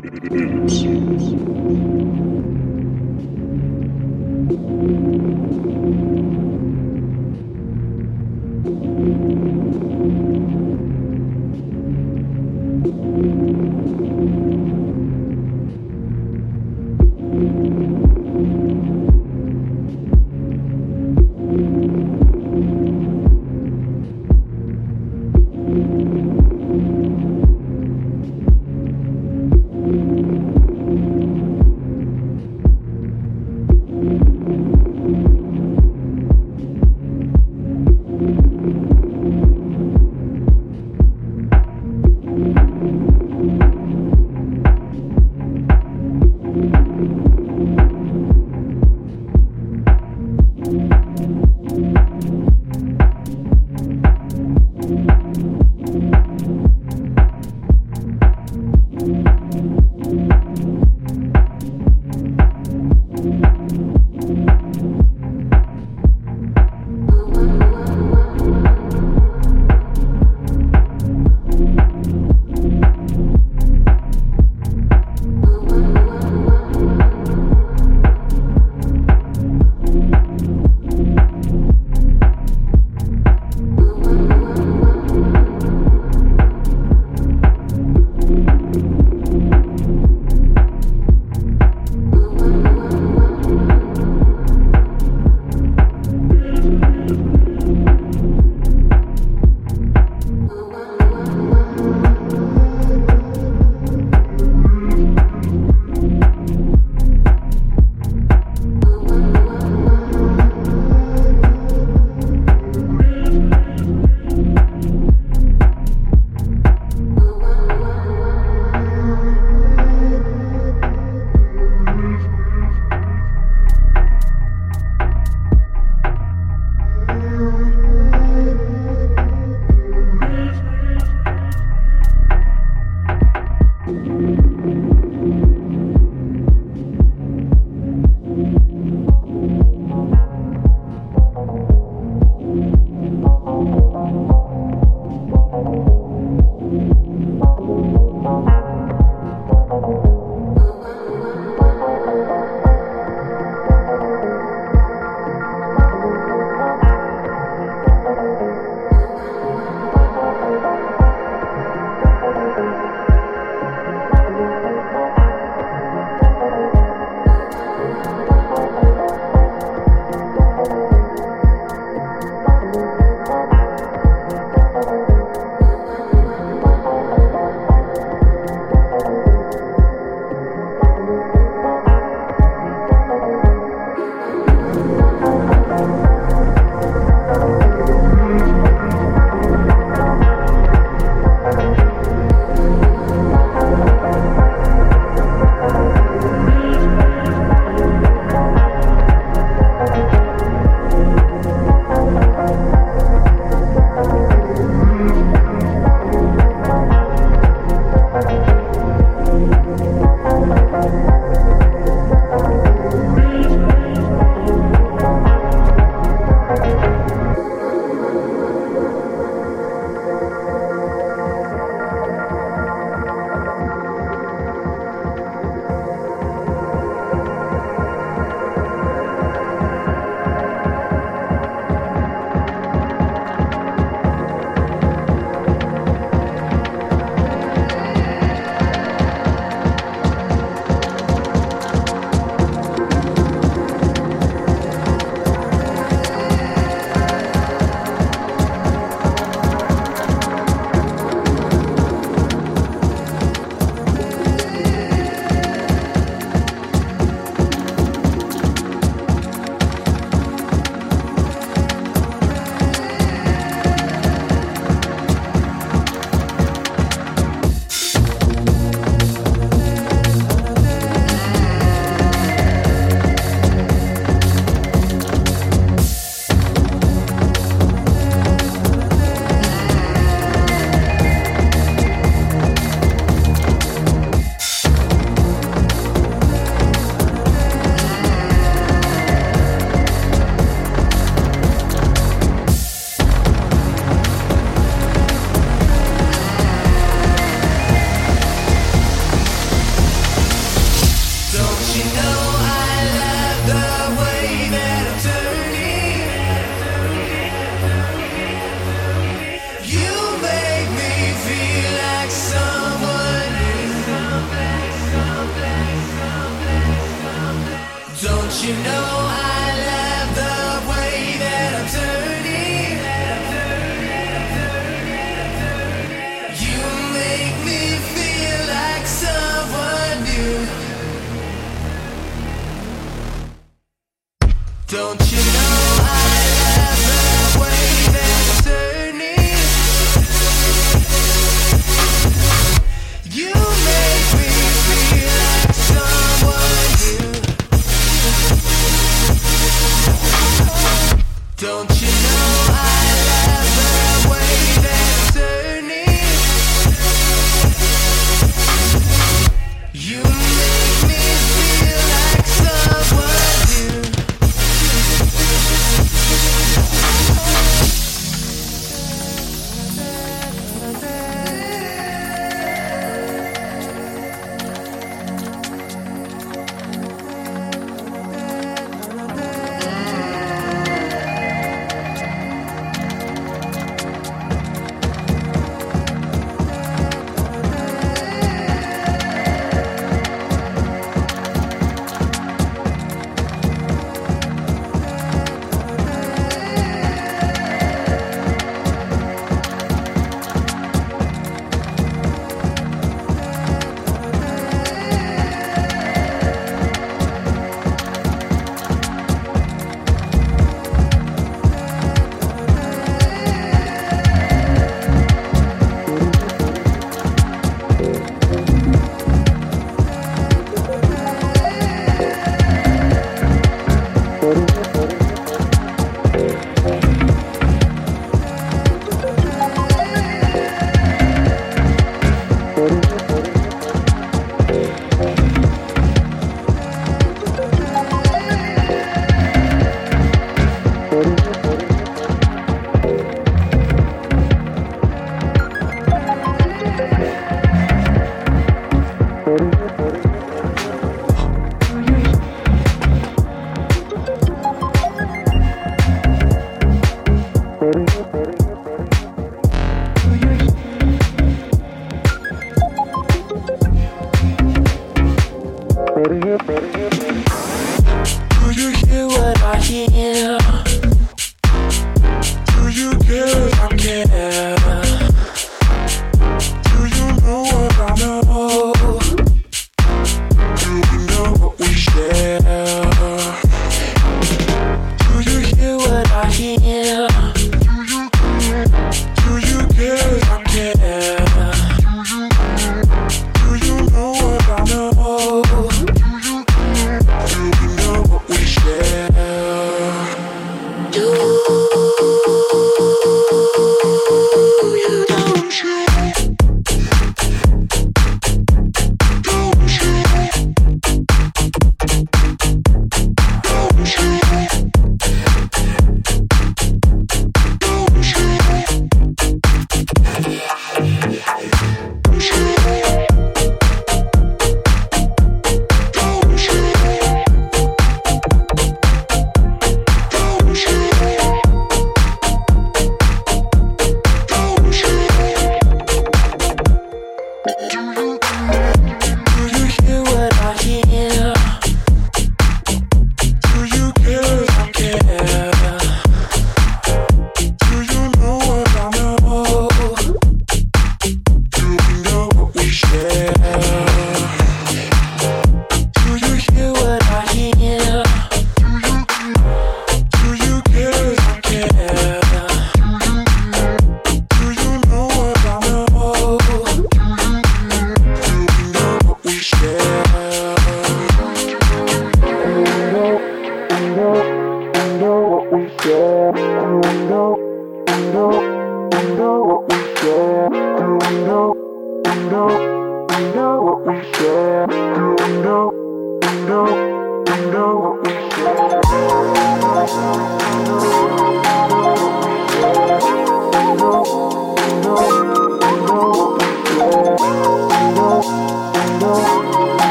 Bills.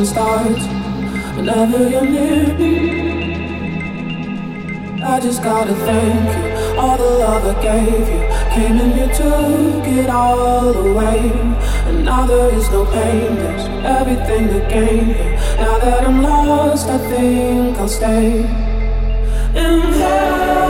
And starts whenever you're near me. I just gotta thank you. All the love I gave you came and you took it all away. And now there is no pain, there's everything to gain. Now that I'm lost, I think I'll stay in hell.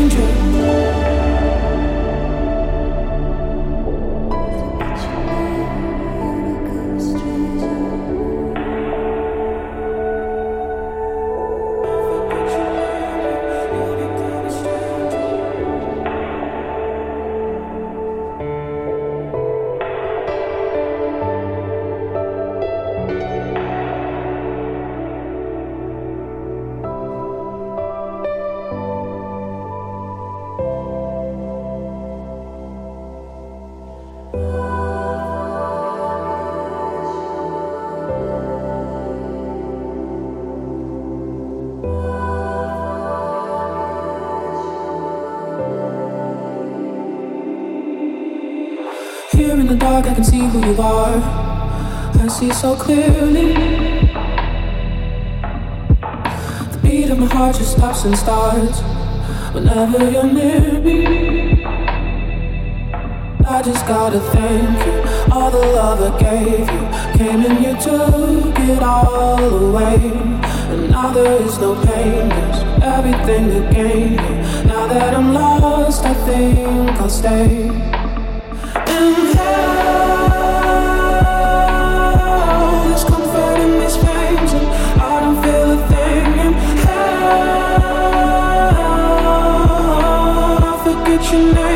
see so clearly. The beat of my heart just stops and starts whenever you're near me. I just gotta thank you. All the love I gave you came and you took it all away. And now there is no pain, there's everything to gain. Now that I'm lost, I think I'll stay. Forget your